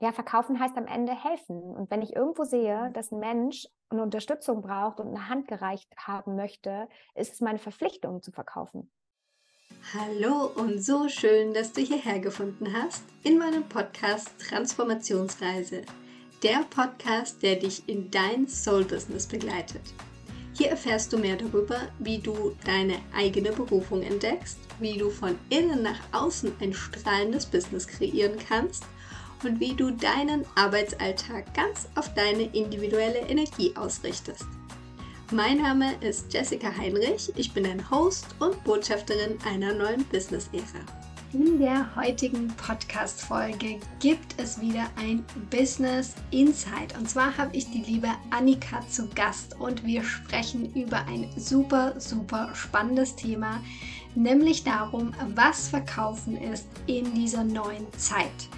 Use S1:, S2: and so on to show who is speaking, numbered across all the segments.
S1: ja, verkaufen heißt am Ende helfen. Und wenn ich irgendwo sehe, dass ein Mensch eine Unterstützung braucht und eine Hand gereicht haben möchte, ist es meine Verpflichtung zu verkaufen.
S2: Hallo und so schön, dass du hierher gefunden hast in meinem Podcast Transformationsreise. Der Podcast, der dich in dein Soul-Business begleitet. Hier erfährst du mehr darüber, wie du deine eigene Berufung entdeckst, wie du von innen nach außen ein strahlendes Business kreieren kannst und wie du deinen Arbeitsalltag ganz auf deine individuelle Energie ausrichtest. Mein Name ist Jessica Heinrich, ich bin ein Host und Botschafterin einer neuen Business-Ära. In der heutigen Podcast-Folge gibt es wieder ein Business Insight. Und zwar habe ich die liebe Annika zu Gast und wir sprechen über ein super, super spannendes Thema, nämlich darum, was Verkaufen ist in dieser neuen Zeit.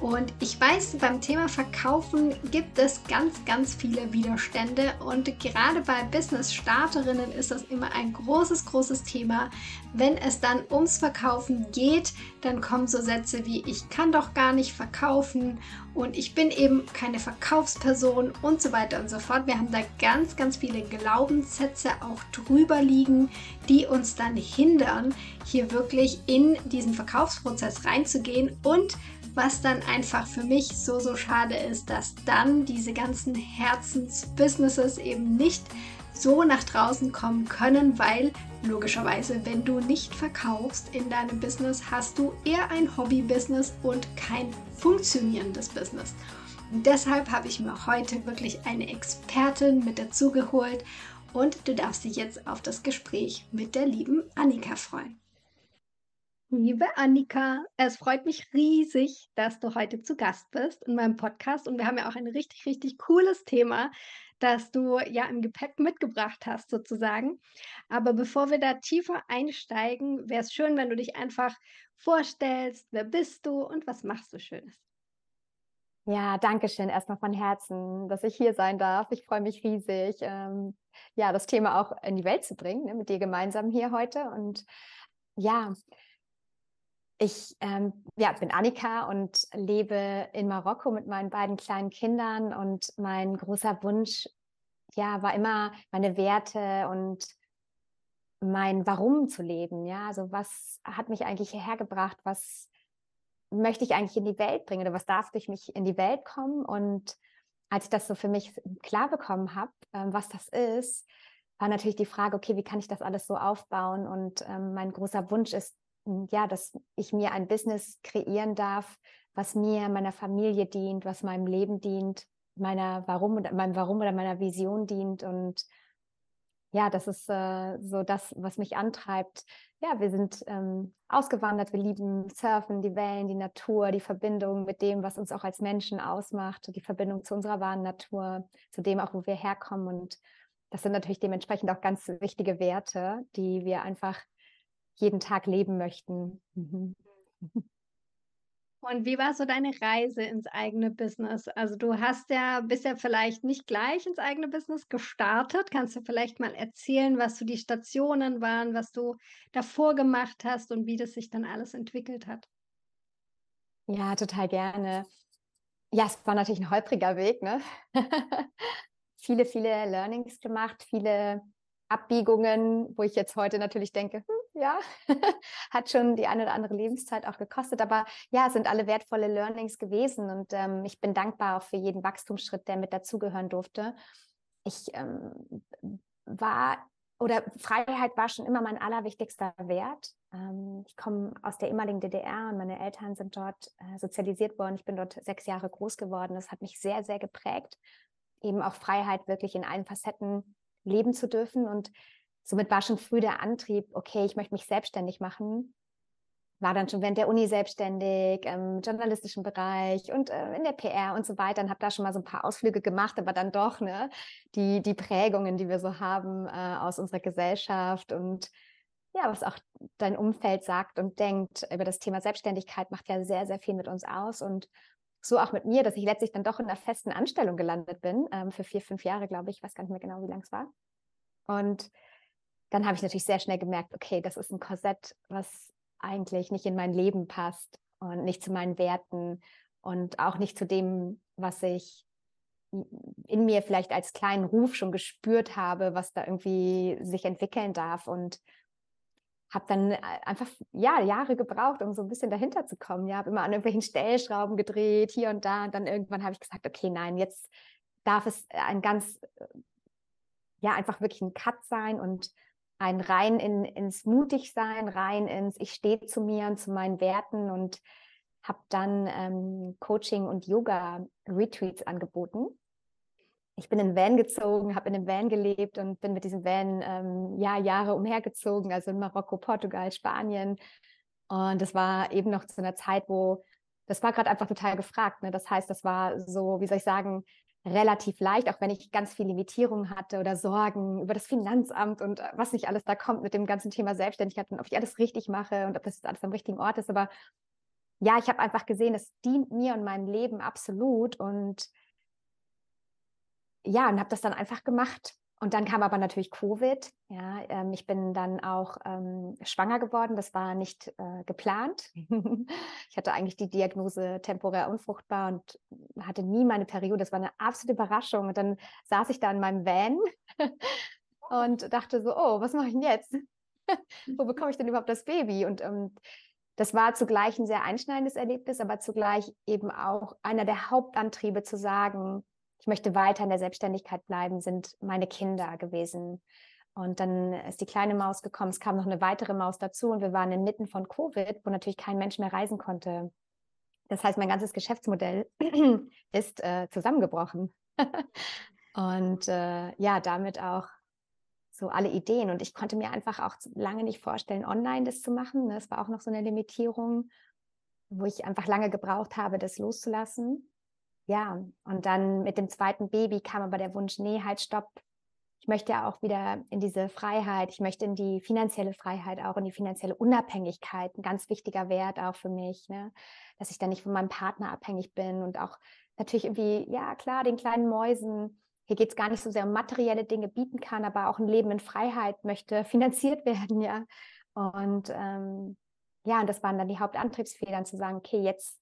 S2: Und ich weiß, beim Thema Verkaufen gibt es ganz, ganz viele Widerstände und gerade bei Business-Starterinnen ist das immer ein großes, großes Thema. Wenn es dann ums Verkaufen geht, dann kommen so Sätze wie ich kann doch gar nicht verkaufen und ich bin eben keine Verkaufsperson und so weiter und so fort. Wir haben da ganz, ganz viele Glaubenssätze auch drüber liegen, die uns dann hindern, hier wirklich in diesen Verkaufsprozess reinzugehen und was dann einfach für mich so, so schade ist, dass dann diese ganzen Herzensbusinesses eben nicht so nach draußen kommen können, weil logischerweise, wenn du nicht verkaufst in deinem Business, hast du eher ein Hobby-Business und kein funktionierendes Business. Und deshalb habe ich mir heute wirklich eine Expertin mit dazu geholt und du darfst dich jetzt auf das Gespräch mit der lieben Annika freuen. Liebe Annika, es freut mich riesig, dass du heute zu Gast bist in meinem Podcast. Und wir haben ja auch ein richtig, richtig cooles Thema, das du ja im Gepäck mitgebracht hast, sozusagen. Aber bevor wir da tiefer einsteigen, wäre es schön, wenn du dich einfach vorstellst. Wer bist du und was machst du Schönes?
S1: Ja, danke schön erstmal von Herzen, dass ich hier sein darf. Ich freue mich riesig, ähm, ja, das Thema auch in die Welt zu bringen, ne, mit dir gemeinsam hier heute. Und ja, ich ähm, ja, bin Annika und lebe in Marokko mit meinen beiden kleinen Kindern und mein großer Wunsch ja, war immer meine Werte und mein Warum zu leben. Ja, also was hat mich eigentlich hierher gebracht? Was möchte ich eigentlich in die Welt bringen oder was darf durch mich in die Welt kommen? Und als ich das so für mich klar bekommen habe, ähm, was das ist, war natürlich die Frage, okay, wie kann ich das alles so aufbauen? Und ähm, mein großer Wunsch ist, ja, dass ich mir ein Business kreieren darf, was mir, meiner Familie dient, was meinem Leben dient, meiner Warum oder meinem Warum oder meiner Vision dient und ja, das ist äh, so das, was mich antreibt. Ja, wir sind ähm, ausgewandert, wir lieben Surfen, die Wellen, die Natur, die Verbindung mit dem, was uns auch als Menschen ausmacht, die Verbindung zu unserer wahren Natur, zu dem auch, wo wir herkommen. Und das sind natürlich dementsprechend auch ganz wichtige Werte, die wir einfach jeden Tag leben möchten. Mhm.
S2: Und wie war so deine Reise ins eigene Business? Also du hast ja bist ja vielleicht nicht gleich ins eigene Business gestartet. Kannst du vielleicht mal erzählen, was so die Stationen waren, was du davor gemacht hast und wie das sich dann alles entwickelt hat?
S1: Ja, total gerne. Ja, es war natürlich ein holpriger Weg, ne? viele, viele Learnings gemacht, viele Abbiegungen, wo ich jetzt heute natürlich denke, hm, ja, hat schon die eine oder andere Lebenszeit auch gekostet. Aber ja, es sind alle wertvolle Learnings gewesen und ähm, ich bin dankbar auch für jeden Wachstumsschritt, der mit dazugehören durfte. Ich ähm, war oder Freiheit war schon immer mein allerwichtigster Wert. Ähm, ich komme aus der ehemaligen DDR und meine Eltern sind dort äh, sozialisiert worden. Ich bin dort sechs Jahre groß geworden. Das hat mich sehr, sehr geprägt. Eben auch Freiheit wirklich in allen Facetten leben zu dürfen und somit war schon früh der Antrieb, okay, ich möchte mich selbstständig machen. War dann schon während der Uni selbstständig, im journalistischen Bereich und äh, in der PR und so weiter und habe da schon mal so ein paar Ausflüge gemacht, aber dann doch ne, die, die Prägungen, die wir so haben äh, aus unserer Gesellschaft und ja, was auch dein Umfeld sagt und denkt über das Thema Selbstständigkeit, macht ja sehr, sehr viel mit uns aus und so auch mit mir, dass ich letztlich dann doch in einer festen Anstellung gelandet bin, ähm, für vier, fünf Jahre, glaube ich, ich weiß gar nicht mehr genau, wie lang es war. Und dann habe ich natürlich sehr schnell gemerkt, okay, das ist ein Korsett, was eigentlich nicht in mein Leben passt und nicht zu meinen Werten. und auch nicht zu dem, was ich in mir vielleicht als kleinen Ruf schon gespürt habe, was da irgendwie sich entwickeln darf und habe dann äh, einfach ja Jahre gebraucht, um so ein bisschen dahinter zu kommen. Ja, habe immer an irgendwelchen Stellschrauben gedreht, hier und da und dann irgendwann habe ich gesagt, okay, nein, jetzt darf es ein ganz ja einfach wirklich ein Cut sein und ein rein in, ins Mutigsein, rein ins Ich stehe zu mir und zu meinen Werten und habe dann ähm, Coaching und Yoga-Retreats angeboten. Ich bin in Van gezogen, habe in einem Van gelebt und bin mit diesem Van ähm, ja, Jahre umhergezogen, also in Marokko, Portugal, Spanien. Und das war eben noch zu einer Zeit, wo das war gerade einfach total gefragt. Ne? Das heißt, das war so, wie soll ich sagen, relativ leicht, auch wenn ich ganz viele Limitierungen hatte oder Sorgen über das Finanzamt und äh, was nicht alles da kommt mit dem ganzen Thema Selbstständigkeit und ob ich alles richtig mache und ob das alles am richtigen Ort ist. Aber ja, ich habe einfach gesehen, es dient mir und meinem Leben absolut und ja, und habe das dann einfach gemacht. Und dann kam aber natürlich Covid. Ja, ähm, ich bin dann auch ähm, schwanger geworden. Das war nicht äh, geplant. ich hatte eigentlich die Diagnose temporär unfruchtbar und hatte nie meine Periode. Das war eine absolute Überraschung. Und dann saß ich da in meinem Van und dachte so, oh, was mache ich denn jetzt? Wo bekomme ich denn überhaupt das Baby? Und ähm, das war zugleich ein sehr einschneidendes Erlebnis, aber zugleich eben auch einer der Hauptantriebe zu sagen, ich möchte weiter in der Selbstständigkeit bleiben, sind meine Kinder gewesen. Und dann ist die kleine Maus gekommen, es kam noch eine weitere Maus dazu und wir waren inmitten von Covid, wo natürlich kein Mensch mehr reisen konnte. Das heißt, mein ganzes Geschäftsmodell ist äh, zusammengebrochen. und äh, ja, damit auch so alle Ideen. Und ich konnte mir einfach auch lange nicht vorstellen, online das zu machen. Das war auch noch so eine Limitierung, wo ich einfach lange gebraucht habe, das loszulassen. Ja, und dann mit dem zweiten Baby kam aber der Wunsch, nee, halt, stopp. Ich möchte ja auch wieder in diese Freiheit, ich möchte in die finanzielle Freiheit, auch in die finanzielle Unabhängigkeit, ein ganz wichtiger Wert auch für mich, ne? dass ich dann nicht von meinem Partner abhängig bin und auch natürlich irgendwie, ja klar, den kleinen Mäusen hier geht es gar nicht so sehr um materielle Dinge bieten kann, aber auch ein Leben in Freiheit möchte finanziert werden, ja. Und ähm, ja, und das waren dann die Hauptantriebsfedern zu sagen, okay, jetzt,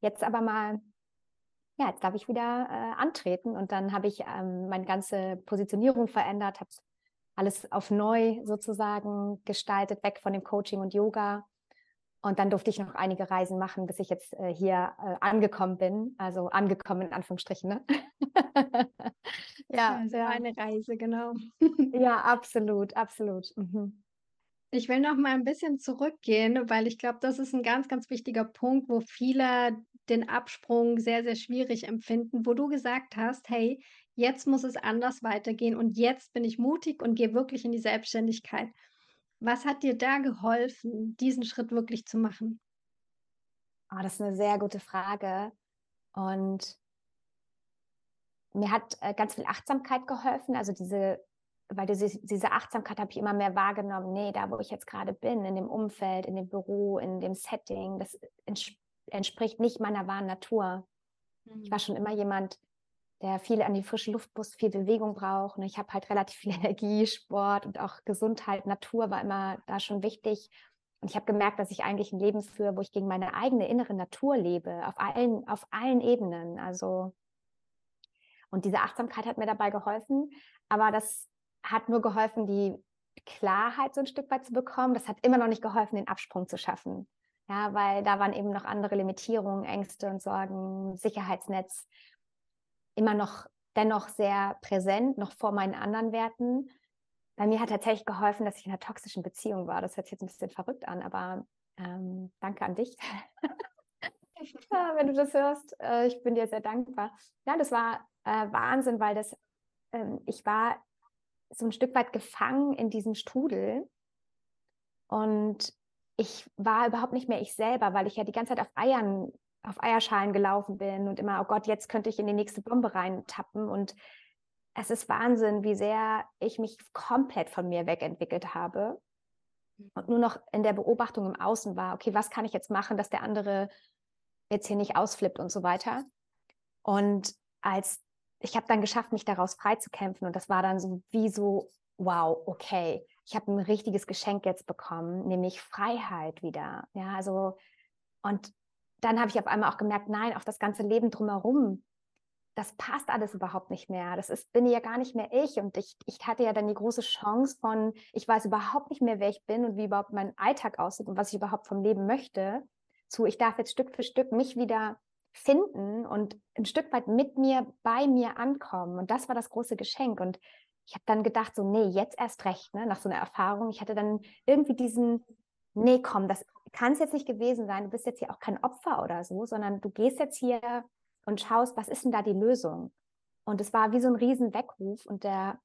S1: jetzt aber mal, ja, jetzt darf ich wieder äh, antreten. Und dann habe ich ähm, meine ganze Positionierung verändert, habe alles auf neu sozusagen gestaltet, weg von dem Coaching und Yoga und dann durfte ich noch einige Reisen machen, bis ich jetzt äh, hier äh, angekommen bin. Also angekommen in Anführungsstrichen. Ne?
S2: ja, also ja. eine Reise, genau.
S1: ja, absolut, absolut. Mhm.
S2: Ich will noch mal ein bisschen zurückgehen, weil ich glaube, das ist ein ganz, ganz wichtiger Punkt, wo viele den Absprung sehr, sehr schwierig empfinden, wo du gesagt hast, hey, jetzt muss es anders weitergehen und jetzt bin ich mutig und gehe wirklich in die Selbstständigkeit. Was hat dir da geholfen, diesen Schritt wirklich zu machen?
S1: Oh, das ist eine sehr gute Frage. Und mir hat äh, ganz viel Achtsamkeit geholfen. Also diese, weil diese, diese Achtsamkeit habe ich immer mehr wahrgenommen. Nee, da wo ich jetzt gerade bin, in dem Umfeld, in dem Büro, in dem Setting, das entspricht nicht meiner wahren Natur. Mhm. Ich war mhm. schon immer jemand, der viel an die frische Luft muss, viel Bewegung braucht. Und ich habe halt relativ viel Energie, Sport und auch Gesundheit, Natur war immer da schon wichtig. Und ich habe gemerkt, dass ich eigentlich ein Leben führe, wo ich gegen meine eigene innere Natur lebe, auf allen, auf allen Ebenen. Also, und diese Achtsamkeit hat mir dabei geholfen. Aber das hat nur geholfen, die Klarheit so ein Stück weit zu bekommen. Das hat immer noch nicht geholfen, den Absprung zu schaffen. Ja, weil da waren eben noch andere Limitierungen, Ängste und Sorgen, Sicherheitsnetz immer noch dennoch sehr präsent, noch vor meinen anderen Werten. Bei mir hat tatsächlich geholfen, dass ich in einer toxischen Beziehung war. Das hört sich jetzt ein bisschen verrückt an, aber ähm, danke an dich. ja, wenn du das hörst, äh, ich bin dir sehr dankbar. Ja, das war äh, Wahnsinn, weil das, ähm, ich war so ein Stück weit gefangen in diesem Strudel und ich war überhaupt nicht mehr ich selber, weil ich ja die ganze Zeit auf Eiern auf Eierschalen gelaufen bin und immer, oh Gott, jetzt könnte ich in die nächste Bombe reintappen. Und es ist Wahnsinn, wie sehr ich mich komplett von mir wegentwickelt habe und nur noch in der Beobachtung im Außen war, okay, was kann ich jetzt machen, dass der andere jetzt hier nicht ausflippt und so weiter. Und als ich habe dann geschafft, mich daraus freizukämpfen und das war dann so wie so, wow, okay, ich habe ein richtiges Geschenk jetzt bekommen, nämlich Freiheit wieder. Ja, also und dann habe ich auf einmal auch gemerkt, nein, auch das ganze Leben drumherum, das passt alles überhaupt nicht mehr. Das ist, bin ja gar nicht mehr ich. Und ich, ich hatte ja dann die große Chance von, ich weiß überhaupt nicht mehr, wer ich bin und wie überhaupt mein Alltag aussieht und was ich überhaupt vom Leben möchte, zu, ich darf jetzt Stück für Stück mich wieder finden und ein Stück weit mit mir, bei mir ankommen. Und das war das große Geschenk. Und ich habe dann gedacht, so, nee, jetzt erst recht, ne, nach so einer Erfahrung. Ich hatte dann irgendwie diesen, nee, komm, das kann es jetzt nicht gewesen sein. Du bist jetzt hier auch kein Opfer oder so, sondern du gehst jetzt hier und schaust, was ist denn da die Lösung? Und es war wie so ein riesen Weckruf und der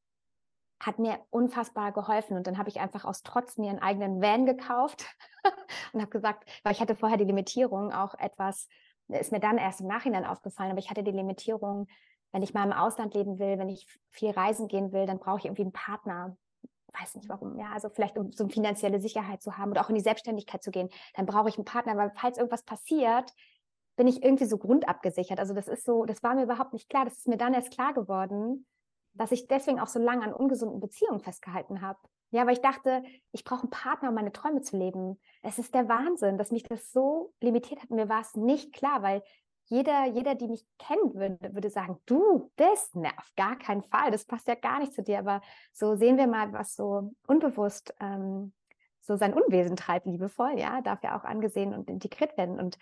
S1: hat mir unfassbar geholfen. Und dann habe ich einfach aus Trotz mir einen eigenen Van gekauft und habe gesagt, weil ich hatte vorher die Limitierung auch etwas, ist mir dann erst im Nachhinein aufgefallen, aber ich hatte die Limitierung, wenn ich mal im Ausland leben will, wenn ich viel reisen gehen will, dann brauche ich irgendwie einen Partner. Weiß nicht warum. Ja, also vielleicht um so eine finanzielle Sicherheit zu haben oder auch in die Selbstständigkeit zu gehen, dann brauche ich einen Partner, weil falls irgendwas passiert, bin ich irgendwie so grundabgesichert. Also das ist so, das war mir überhaupt nicht klar. Das ist mir dann erst klar geworden, dass ich deswegen auch so lange an ungesunden Beziehungen festgehalten habe. Ja, weil ich dachte, ich brauche einen Partner, um meine Träume zu leben. Es ist der Wahnsinn, dass mich das so limitiert hat. Mir war es nicht klar, weil jeder, jeder, die mich kennt, würde, würde sagen, du, das, ne, auf gar keinen Fall, das passt ja gar nicht zu dir. Aber so sehen wir mal, was so unbewusst ähm, so sein Unwesen treibt, liebevoll, ja, darf ja auch angesehen und integriert werden. Und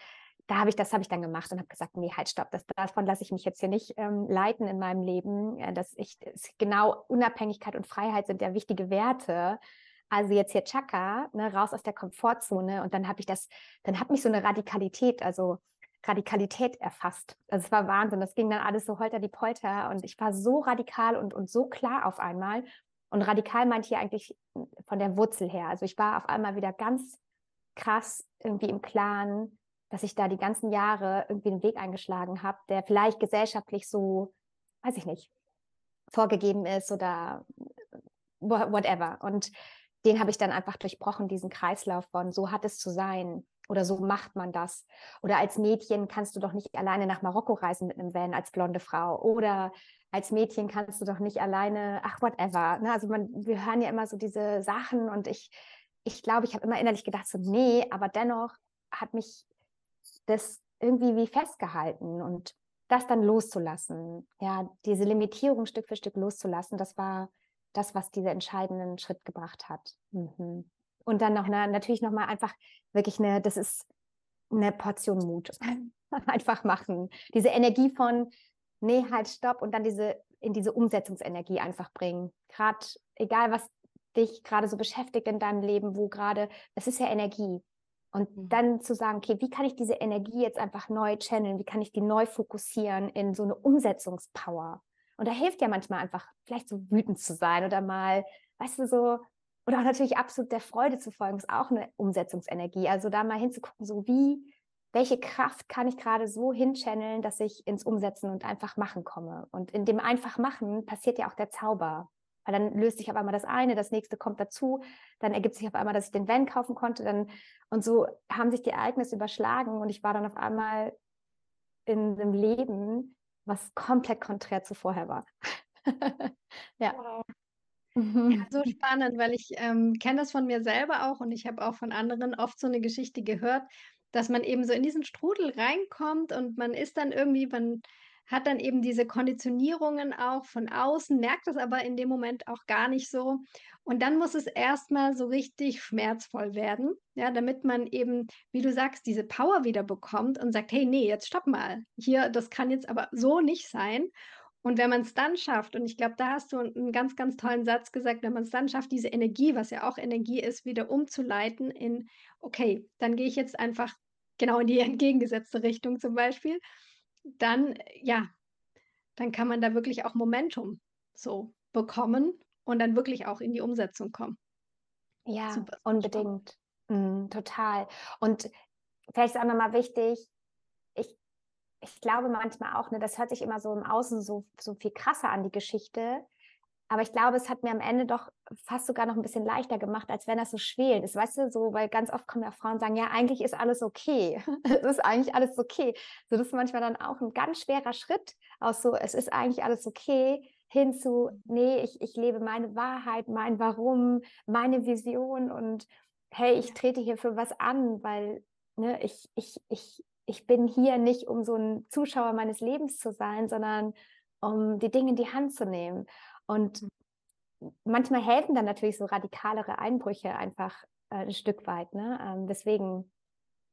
S1: da habe ich das habe ich dann gemacht und habe gesagt, nee, halt, stopp, das, davon lasse ich mich jetzt hier nicht ähm, leiten in meinem Leben. Äh, dass ich das, genau Unabhängigkeit und Freiheit sind ja wichtige Werte. Also jetzt hier Chaka, ne, raus aus der Komfortzone und dann habe ich das, dann hat mich so eine Radikalität, also Radikalität erfasst. Also es war Wahnsinn. Das ging dann alles so holter die Polter und ich war so radikal und, und so klar auf einmal. Und radikal meint hier eigentlich von der Wurzel her. Also ich war auf einmal wieder ganz krass irgendwie im Klaren, dass ich da die ganzen Jahre irgendwie einen Weg eingeschlagen habe, der vielleicht gesellschaftlich so, weiß ich nicht, vorgegeben ist oder whatever. Und den habe ich dann einfach durchbrochen, diesen Kreislauf von so hat es zu sein oder so macht man das. Oder als Mädchen kannst du doch nicht alleine nach Marokko reisen mit einem Van als blonde Frau. Oder als Mädchen kannst du doch nicht alleine, ach, whatever. Ne? Also man, wir hören ja immer so diese Sachen und ich, ich glaube, ich habe immer innerlich gedacht, so, nee, aber dennoch hat mich das irgendwie wie festgehalten und das dann loszulassen, ja, diese Limitierung Stück für Stück loszulassen, das war das, was diesen entscheidenden Schritt gebracht hat. Mhm. Und dann noch eine, natürlich nochmal einfach wirklich eine, das ist eine Portion Mut. einfach machen. Diese Energie von, nee, halt, stopp und dann diese, in diese Umsetzungsenergie einfach bringen. Gerade, egal was dich gerade so beschäftigt in deinem Leben, wo gerade, es ist ja Energie. Und mhm. dann zu sagen, okay, wie kann ich diese Energie jetzt einfach neu channeln? Wie kann ich die neu fokussieren in so eine Umsetzungspower? Und da hilft ja manchmal einfach, vielleicht so wütend zu sein oder mal, weißt du, so, oder auch natürlich absolut der Freude zu folgen, ist auch eine Umsetzungsenergie. Also da mal hinzugucken, so wie, welche Kraft kann ich gerade so hinchanneln, dass ich ins Umsetzen und einfach machen komme. Und in dem einfach machen passiert ja auch der Zauber. Weil dann löst sich auf einmal das eine, das nächste kommt dazu, dann ergibt sich auf einmal, dass ich den Van kaufen konnte, dann und so haben sich die Ereignisse überschlagen und ich war dann auf einmal in einem Leben, was komplett konträr zu vorher war.
S2: ja. Wow. Mhm. Ja, so spannend, weil ich ähm, kenne das von mir selber auch und ich habe auch von anderen oft so eine Geschichte gehört, dass man eben so in diesen Strudel reinkommt und man ist dann irgendwie, man hat dann eben diese Konditionierungen auch von außen, merkt das aber in dem Moment auch gar nicht so. Und dann muss es erstmal so richtig schmerzvoll werden, ja, damit man eben, wie du sagst, diese Power wieder bekommt und sagt, hey, nee, jetzt stopp mal. Hier, das kann jetzt aber so nicht sein. Und wenn man es dann schafft, und ich glaube, da hast du einen ganz, ganz tollen Satz gesagt, wenn man es dann schafft, diese Energie, was ja auch Energie ist, wieder umzuleiten in, okay, dann gehe ich jetzt einfach genau in die entgegengesetzte Richtung zum Beispiel dann, ja, dann kann man da wirklich auch Momentum so bekommen und dann wirklich auch in die Umsetzung kommen.
S1: Ja, Super. unbedingt. Mhm, total. Und vielleicht ist auch nochmal wichtig, ich, ich glaube manchmal auch, ne, das hört sich immer so im Außen so, so viel krasser an, die Geschichte. Aber ich glaube, es hat mir am Ende doch fast sogar noch ein bisschen leichter gemacht, als wenn das so schwelend ist. Weißt du, so, weil ganz oft kommen ja Frauen und sagen, ja, eigentlich ist alles okay. es ist eigentlich alles okay. So, das ist manchmal dann auch ein ganz schwerer Schritt aus so, es ist eigentlich alles okay, hin zu, nee, ich, ich lebe meine Wahrheit, mein Warum, meine Vision und hey, ich trete hier für was an, weil ne, ich, ich, ich, ich bin hier nicht, um so ein Zuschauer meines Lebens zu sein, sondern um die Dinge in die Hand zu nehmen. Und mhm. manchmal helfen dann natürlich so radikalere Einbrüche einfach äh, ein Stück weit. Ne? Ähm, deswegen,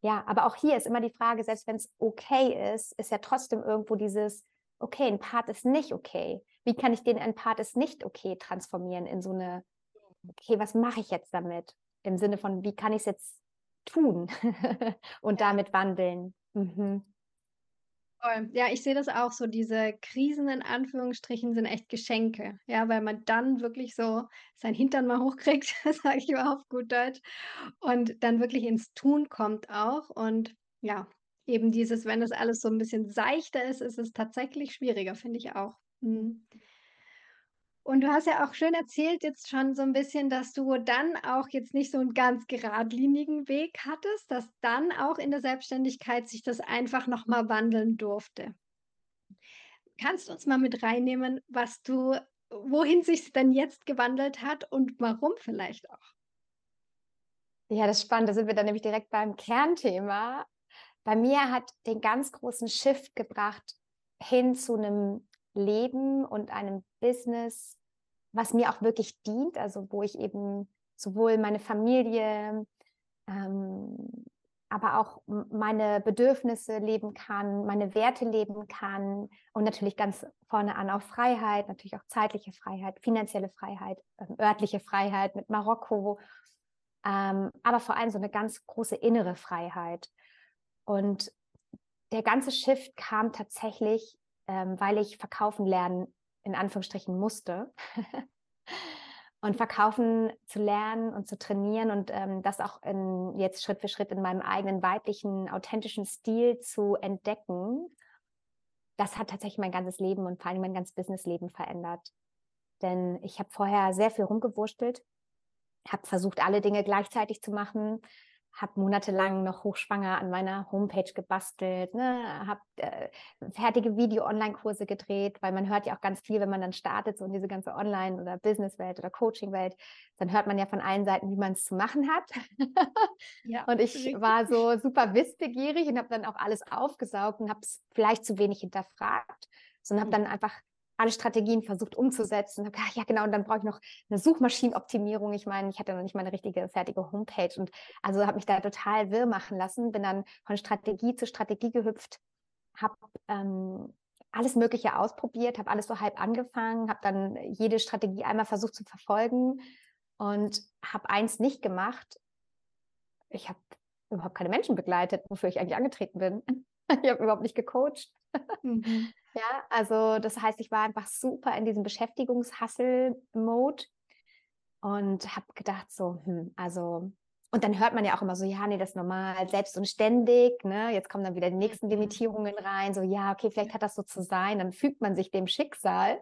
S1: ja, aber auch hier ist immer die Frage, selbst wenn es okay ist, ist ja trotzdem irgendwo dieses, okay, ein Part ist nicht okay. Wie kann ich den ein Part ist nicht okay transformieren in so eine, okay, was mache ich jetzt damit? Im Sinne von, wie kann ich es jetzt tun und damit wandeln? Mhm.
S2: Ja, ich sehe das auch so. Diese Krisen in Anführungsstrichen sind echt Geschenke. Ja, weil man dann wirklich so sein Hintern mal hochkriegt, sage ich mal auf gut Deutsch, und dann wirklich ins Tun kommt auch. Und ja, eben dieses, wenn das alles so ein bisschen seichter ist, ist es tatsächlich schwieriger, finde ich auch. Mhm. Und du hast ja auch schön erzählt jetzt schon so ein bisschen, dass du dann auch jetzt nicht so einen ganz geradlinigen Weg hattest, dass dann auch in der Selbstständigkeit sich das einfach noch mal wandeln durfte. Kannst du uns mal mit reinnehmen, was du wohin sich's denn jetzt gewandelt hat und warum vielleicht auch?
S1: Ja, das ist spannend. Da sind wir dann nämlich direkt beim Kernthema. Bei mir hat den ganz großen Shift gebracht hin zu einem Leben und einem Business, was mir auch wirklich dient, also wo ich eben sowohl meine Familie, ähm, aber auch meine Bedürfnisse leben kann, meine Werte leben kann und natürlich ganz vorne an auch Freiheit, natürlich auch zeitliche Freiheit, finanzielle Freiheit, ähm, örtliche Freiheit mit Marokko, ähm, aber vor allem so eine ganz große innere Freiheit. Und der ganze Shift kam tatsächlich ähm, weil ich verkaufen lernen in Anführungsstrichen musste. und verkaufen zu lernen und zu trainieren und ähm, das auch in, jetzt Schritt für Schritt in meinem eigenen weiblichen, authentischen Stil zu entdecken, das hat tatsächlich mein ganzes Leben und vor allem mein ganzes Businessleben verändert. Denn ich habe vorher sehr viel rumgewurstelt, habe versucht, alle Dinge gleichzeitig zu machen, habe monatelang noch hochschwanger an meiner Homepage gebastelt, ne, habe äh, fertige Video-Online-Kurse gedreht, weil man hört ja auch ganz viel, wenn man dann startet, so in diese ganze Online- oder Business-Welt oder Coaching-Welt, dann hört man ja von allen Seiten, wie man es zu machen hat. ja, und ich richtig. war so super wissbegierig und habe dann auch alles aufgesaugt und habe es vielleicht zu wenig hinterfragt, sondern habe mhm. dann einfach alle Strategien versucht umzusetzen. Hab ja, genau, und dann brauche ich noch eine Suchmaschinenoptimierung. Ich meine, ich hatte noch nicht mal eine richtige fertige Homepage und also habe mich da total wirr machen lassen, bin dann von Strategie zu Strategie gehüpft, habe ähm, alles Mögliche ausprobiert, habe alles so halb angefangen, habe dann jede Strategie einmal versucht zu verfolgen und habe eins nicht gemacht. Ich habe überhaupt keine Menschen begleitet, wofür ich eigentlich angetreten bin. ich habe überhaupt nicht gecoacht. Mhm. Ja, also das heißt, ich war einfach super in diesem Beschäftigungshassel-Mode und habe gedacht so, hm, also und dann hört man ja auch immer so, ja, nee, das ist normal, selbst und ständig, ne? Jetzt kommen dann wieder die nächsten mhm. Limitierungen rein, so, ja, okay, vielleicht hat das so zu sein, dann fügt man sich dem Schicksal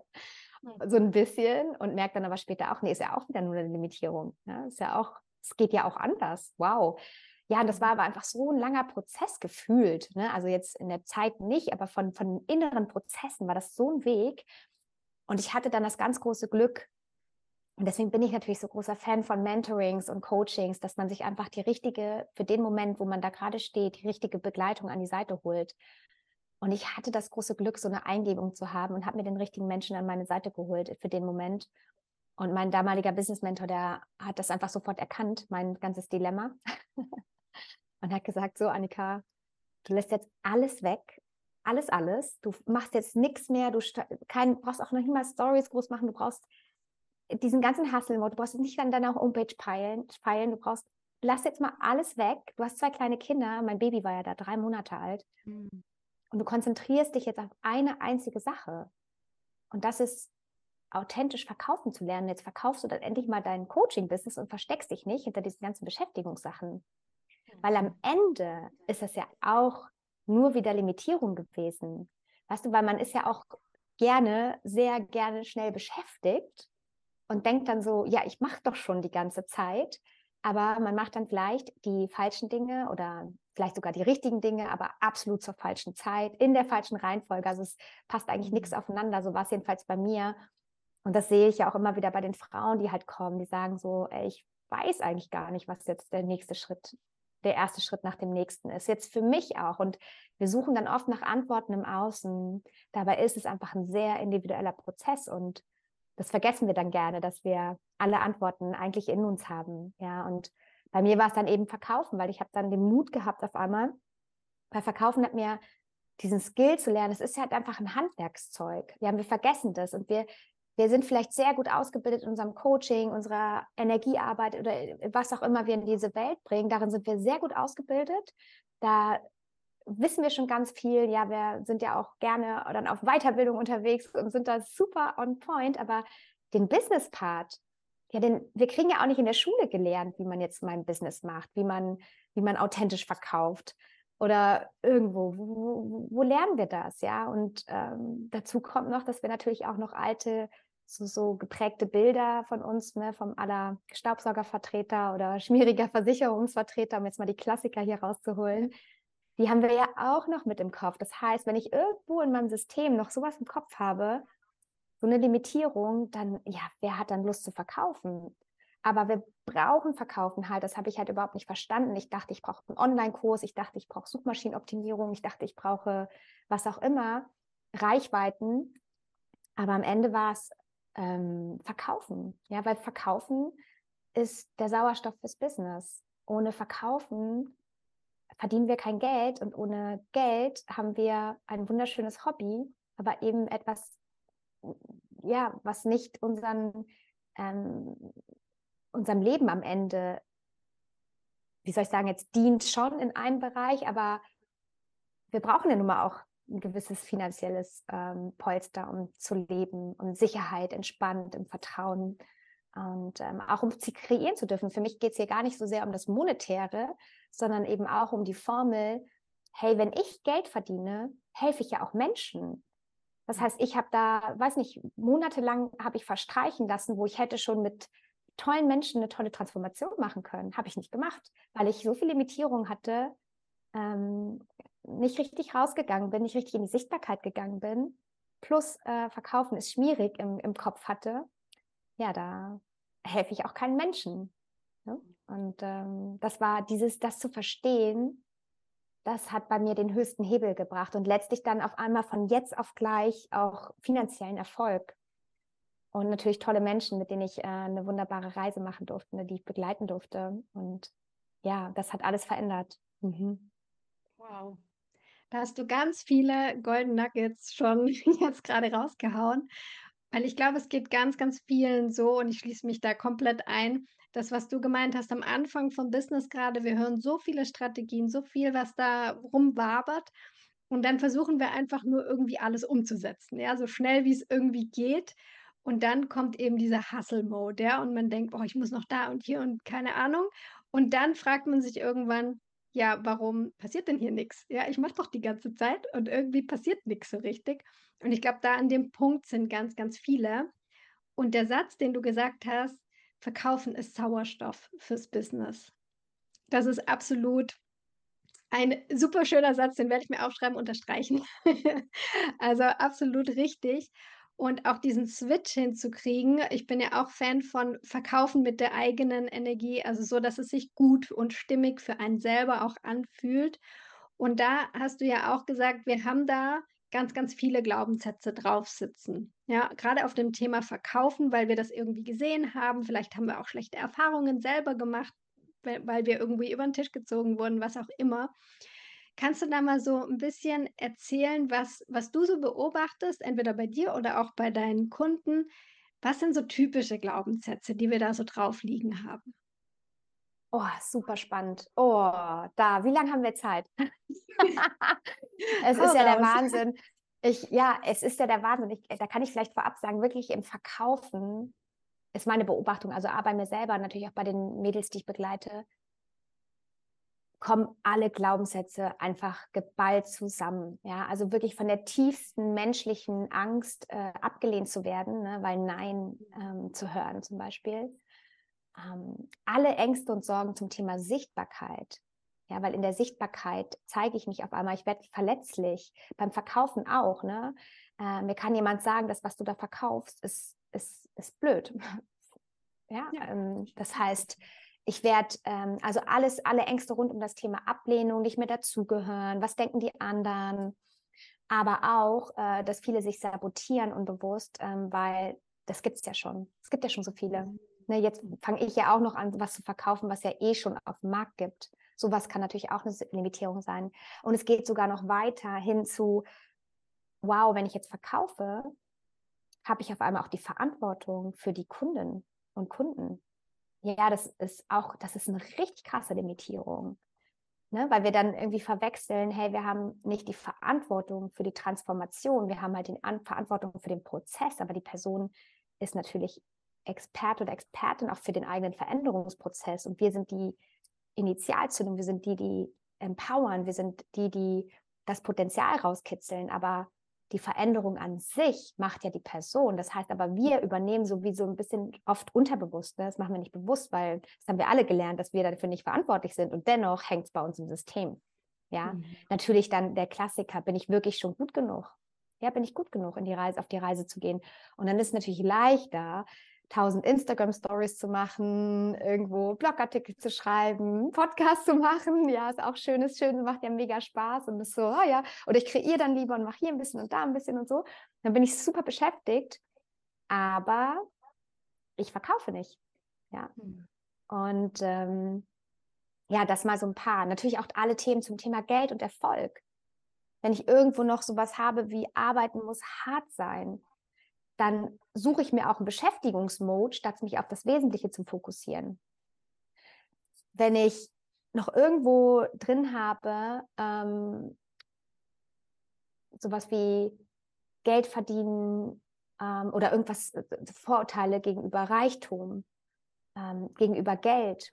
S1: mhm. so ein bisschen und merkt dann aber später auch, nee, ist ja auch wieder nur eine Limitierung, ne? Ist ja auch, es geht ja auch anders, wow. Ja, und das war aber einfach so ein langer Prozess gefühlt. Ne? Also jetzt in der Zeit nicht, aber von, von inneren Prozessen war das so ein Weg. Und ich hatte dann das ganz große Glück, und deswegen bin ich natürlich so großer Fan von Mentorings und Coachings, dass man sich einfach die richtige, für den Moment, wo man da gerade steht, die richtige Begleitung an die Seite holt. Und ich hatte das große Glück, so eine Eingebung zu haben und habe mir den richtigen Menschen an meine Seite geholt für den Moment. Und mein damaliger Business Mentor, der hat das einfach sofort erkannt, mein ganzes Dilemma. und hat gesagt, so Annika, du lässt jetzt alles weg, alles, alles. Du machst jetzt nichts mehr, du kein, brauchst auch noch nicht mal Stories groß machen, du brauchst diesen ganzen Hustle-Mode, du brauchst nicht an deiner Homepage peilen, peilen, du brauchst, lass jetzt mal alles weg. Du hast zwei kleine Kinder, mein Baby war ja da drei Monate alt. Mhm. Und du konzentrierst dich jetzt auf eine einzige Sache. Und das ist authentisch verkaufen zu lernen. Jetzt verkaufst du dann endlich mal dein Coaching-Business und versteckst dich nicht hinter diesen ganzen Beschäftigungssachen. Weil am Ende ist es ja auch nur wieder Limitierung gewesen. Weißt du, weil man ist ja auch gerne, sehr gerne schnell beschäftigt und denkt dann so, ja, ich mache doch schon die ganze Zeit, aber man macht dann vielleicht die falschen Dinge oder vielleicht sogar die richtigen Dinge, aber absolut zur falschen Zeit, in der falschen Reihenfolge. Also es passt eigentlich nichts mhm. aufeinander. So war es jedenfalls bei mir. Und das sehe ich ja auch immer wieder bei den Frauen, die halt kommen, die sagen so, ey, ich weiß eigentlich gar nicht, was jetzt der nächste Schritt der erste Schritt nach dem nächsten ist. Jetzt für mich auch. Und wir suchen dann oft nach Antworten im Außen. Dabei ist es einfach ein sehr individueller Prozess und das vergessen wir dann gerne, dass wir alle Antworten eigentlich in uns haben. Ja, und bei mir war es dann eben Verkaufen, weil ich habe dann den Mut gehabt auf einmal. Bei Verkaufen hat mir diesen Skill zu lernen, es ist halt einfach ein Handwerkszeug. Ja, wir vergessen das und wir, wir sind vielleicht sehr gut ausgebildet in unserem Coaching, unserer Energiearbeit oder was auch immer wir in diese Welt bringen. Darin sind wir sehr gut ausgebildet. Da wissen wir schon ganz viel. Ja, wir sind ja auch gerne dann auf Weiterbildung unterwegs und sind da super on point. Aber den Business-Part, ja, den, wir kriegen ja auch nicht in der Schule gelernt, wie man jetzt mein Business macht, wie man, wie man authentisch verkauft oder irgendwo. Wo, wo, wo lernen wir das? Ja, und ähm, dazu kommt noch, dass wir natürlich auch noch alte so, so geprägte Bilder von uns, ne, vom aller Staubsaugervertreter oder schmieriger Versicherungsvertreter, um jetzt mal die Klassiker hier rauszuholen, die haben wir ja auch noch mit im Kopf. Das heißt, wenn ich irgendwo in meinem System noch sowas im Kopf habe, so eine Limitierung, dann, ja, wer hat dann Lust zu verkaufen? Aber wir brauchen Verkaufen halt, das habe ich halt überhaupt nicht verstanden. Ich dachte, ich brauche einen Online-Kurs, ich dachte, ich brauche Suchmaschinenoptimierung, ich dachte, ich brauche was auch immer, Reichweiten. Aber am Ende war es ähm, Verkaufen. Ja, weil Verkaufen ist der Sauerstoff fürs Business. Ohne Verkaufen verdienen wir kein Geld und ohne Geld haben wir ein wunderschönes Hobby, aber eben etwas, ja, was nicht unseren, ähm, unserem Leben am Ende, wie soll ich sagen, jetzt dient schon in einem Bereich, aber wir brauchen ja nun mal auch ein gewisses finanzielles ähm, Polster, um zu leben, um Sicherheit, entspannt, im Vertrauen und ähm, auch um sie kreieren zu dürfen. Für mich geht es hier gar nicht so sehr um das Monetäre, sondern eben auch um die Formel, hey, wenn ich Geld verdiene, helfe ich ja auch Menschen. Das heißt, ich habe da, weiß nicht, monatelang habe ich verstreichen lassen, wo ich hätte schon mit tollen Menschen eine tolle Transformation machen können. Habe ich nicht gemacht, weil ich so viele Limitierungen hatte, ähm, nicht richtig rausgegangen bin, nicht richtig in die Sichtbarkeit gegangen bin, plus äh, Verkaufen ist schwierig im, im Kopf hatte, ja, da helfe ich auch keinen Menschen. Ne? Und ähm, das war dieses, das zu verstehen, das hat bei mir den höchsten Hebel gebracht und letztlich dann auf einmal von jetzt auf gleich auch finanziellen Erfolg. Und natürlich tolle Menschen, mit denen ich äh, eine wunderbare Reise machen durfte, ne, die ich begleiten durfte. Und ja, das hat alles verändert. Mhm.
S2: Wow. Da hast du ganz viele Golden Nuggets schon jetzt gerade rausgehauen. Weil ich glaube, es geht ganz, ganz vielen so und ich schließe mich da komplett ein. Das, was du gemeint hast am Anfang vom Business gerade, wir hören so viele Strategien, so viel, was da rumwabert. Und dann versuchen wir einfach nur irgendwie alles umzusetzen, ja, so schnell wie es irgendwie geht. Und dann kommt eben dieser Hustle-Mode, ja, und man denkt, oh, ich muss noch da und hier und keine Ahnung. Und dann fragt man sich irgendwann, ja, warum passiert denn hier nichts? Ja, ich mache doch die ganze Zeit und irgendwie passiert nichts so richtig. Und ich glaube, da an dem Punkt sind ganz, ganz viele. Und der Satz, den du gesagt hast, verkaufen ist Sauerstoff fürs Business. Das ist absolut ein super schöner Satz, den werde ich mir aufschreiben, unterstreichen. also absolut richtig und auch diesen Switch hinzukriegen. Ich bin ja auch Fan von Verkaufen mit der eigenen Energie, also so, dass es sich gut und stimmig für einen selber auch anfühlt. Und da hast du ja auch gesagt, wir haben da ganz, ganz viele Glaubenssätze drauf sitzen. Ja, gerade auf dem Thema Verkaufen, weil wir das irgendwie gesehen haben. Vielleicht haben wir auch schlechte Erfahrungen selber gemacht, weil wir irgendwie über den Tisch gezogen wurden, was auch immer. Kannst du da mal so ein bisschen erzählen, was, was du so beobachtest, entweder bei dir oder auch bei deinen Kunden? Was sind so typische Glaubenssätze, die wir da so drauf liegen haben?
S1: Oh, super spannend. Oh, da, wie lange haben wir Zeit? es ist ja der Wahnsinn. Ich, ja, es ist ja der Wahnsinn. Ich, da kann ich vielleicht vorab sagen, wirklich im Verkaufen ist meine Beobachtung, also A, bei mir selber, natürlich auch bei den Mädels, die ich begleite, kommen alle Glaubenssätze einfach geballt zusammen. Ja, also wirklich von der tiefsten menschlichen Angst äh, abgelehnt zu werden, ne, weil Nein ähm, zu hören zum Beispiel. Ähm, alle Ängste und Sorgen zum Thema Sichtbarkeit. Ja, weil in der Sichtbarkeit zeige ich mich auf einmal, ich werde verletzlich. Beim Verkaufen auch. Ne? Äh, mir kann jemand sagen, das, was du da verkaufst, ist, ist, ist blöd. ja. Ähm, das heißt, ich werde, ähm, also alles, alle Ängste rund um das Thema Ablehnung, nicht mehr dazugehören, was denken die anderen, aber auch, äh, dass viele sich sabotieren unbewusst, ähm, weil das gibt es ja schon. Es gibt ja schon so viele. Mhm. Ne, jetzt fange ich ja auch noch an, was zu verkaufen, was ja eh schon auf dem Markt gibt. Sowas kann natürlich auch eine Limitierung sein. Und es geht sogar noch weiter hin zu, wow, wenn ich jetzt verkaufe, habe ich auf einmal auch die Verantwortung für die Kunden und Kunden. Ja, das ist auch, das ist eine richtig krasse Limitierung. Ne? Weil wir dann irgendwie verwechseln, hey, wir haben nicht die Verantwortung für die Transformation, wir haben halt die An Verantwortung für den Prozess, aber die Person ist natürlich Experte oder Expertin auch für den eigenen Veränderungsprozess und wir sind die Initialzündung, wir sind die, die empowern, wir sind die, die das Potenzial rauskitzeln, aber die Veränderung an sich macht ja die Person. Das heißt aber, wir übernehmen sowieso ein bisschen oft unterbewusst. Ne? Das machen wir nicht bewusst, weil das haben wir alle gelernt, dass wir dafür nicht verantwortlich sind. Und dennoch hängt es bei uns im System. Ja, mhm. natürlich dann der Klassiker, bin ich wirklich schon gut genug? Ja, bin ich gut genug, in die Reise, auf die Reise zu gehen? Und dann ist es natürlich leichter, tausend Instagram-Stories zu machen, irgendwo Blogartikel zu schreiben, Podcast zu machen. Ja, ist auch schön, ist schön, macht ja mega Spaß und ist so, oh ja, oder ich kreiere dann lieber und mache hier ein bisschen und da ein bisschen und so. Dann bin ich super beschäftigt, aber ich verkaufe nicht. Ja. Mhm. Und ähm, ja, das mal so ein paar. Natürlich auch alle Themen zum Thema Geld und Erfolg. Wenn ich irgendwo noch sowas habe wie arbeiten muss hart sein, dann suche ich mir auch einen Beschäftigungsmode, statt mich auf das Wesentliche zu fokussieren. Wenn ich noch irgendwo drin habe, ähm, sowas wie Geld verdienen ähm, oder irgendwas, äh, Vorurteile gegenüber Reichtum, ähm, gegenüber Geld.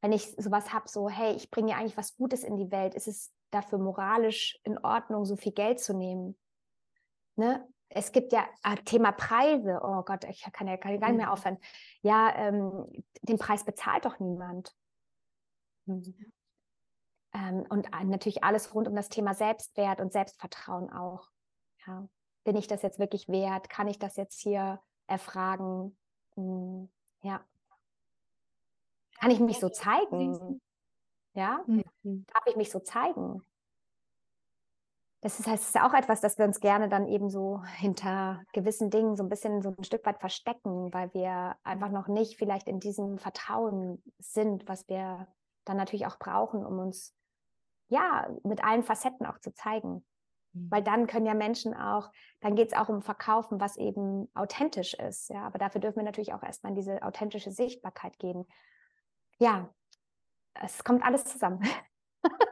S1: Wenn ich sowas habe, so, hey, ich bringe ja eigentlich was Gutes in die Welt, ist es dafür moralisch in Ordnung, so viel Geld zu nehmen? Ne? Es gibt ja ah, Thema Preise. Oh Gott, ich kann ja, gar nicht mehr mhm. aufhören. Ja, ähm, den Preis bezahlt doch niemand. Mhm. Ähm, und natürlich alles rund um das Thema Selbstwert und Selbstvertrauen auch. Ja. Bin ich das jetzt wirklich wert? Kann ich das jetzt hier erfragen? Mhm. Ja. Kann ich mich so zeigen? Ja? Mhm. Darf ich mich so zeigen? Das ist, heißt, es ist auch etwas, dass wir uns gerne dann eben so hinter gewissen Dingen so ein bisschen so ein Stück weit verstecken, weil wir einfach noch nicht vielleicht in diesem Vertrauen sind, was wir dann natürlich auch brauchen, um uns ja mit allen Facetten auch zu zeigen. Mhm. Weil dann können ja Menschen auch, dann geht es auch um Verkaufen, was eben authentisch ist. Ja, aber dafür dürfen wir natürlich auch erstmal in diese authentische Sichtbarkeit gehen. Ja, es kommt alles zusammen.